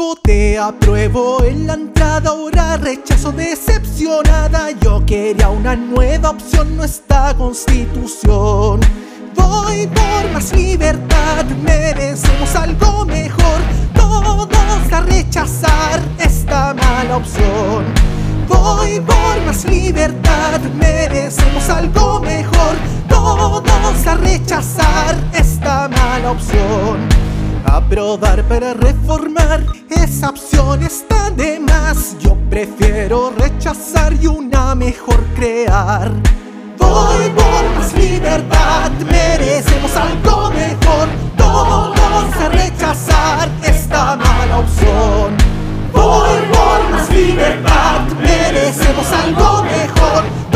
Voté apruebo en la entrada, ahora rechazo decepcionada. Yo quería una nueva opción, no esta constitución. Voy por más libertad, merecemos algo mejor. Todos a rechazar esta mala opción. Voy por más libertad, merecemos algo mejor. Todos a rechazar esta mala opción aprobar para reformar. Esa opción está de más. Yo prefiero rechazar y una mejor crear. Voy por más libertad, merecemos algo mejor. Todos a rechazar esta mala opción. Voy por más libertad, merecemos algo mejor.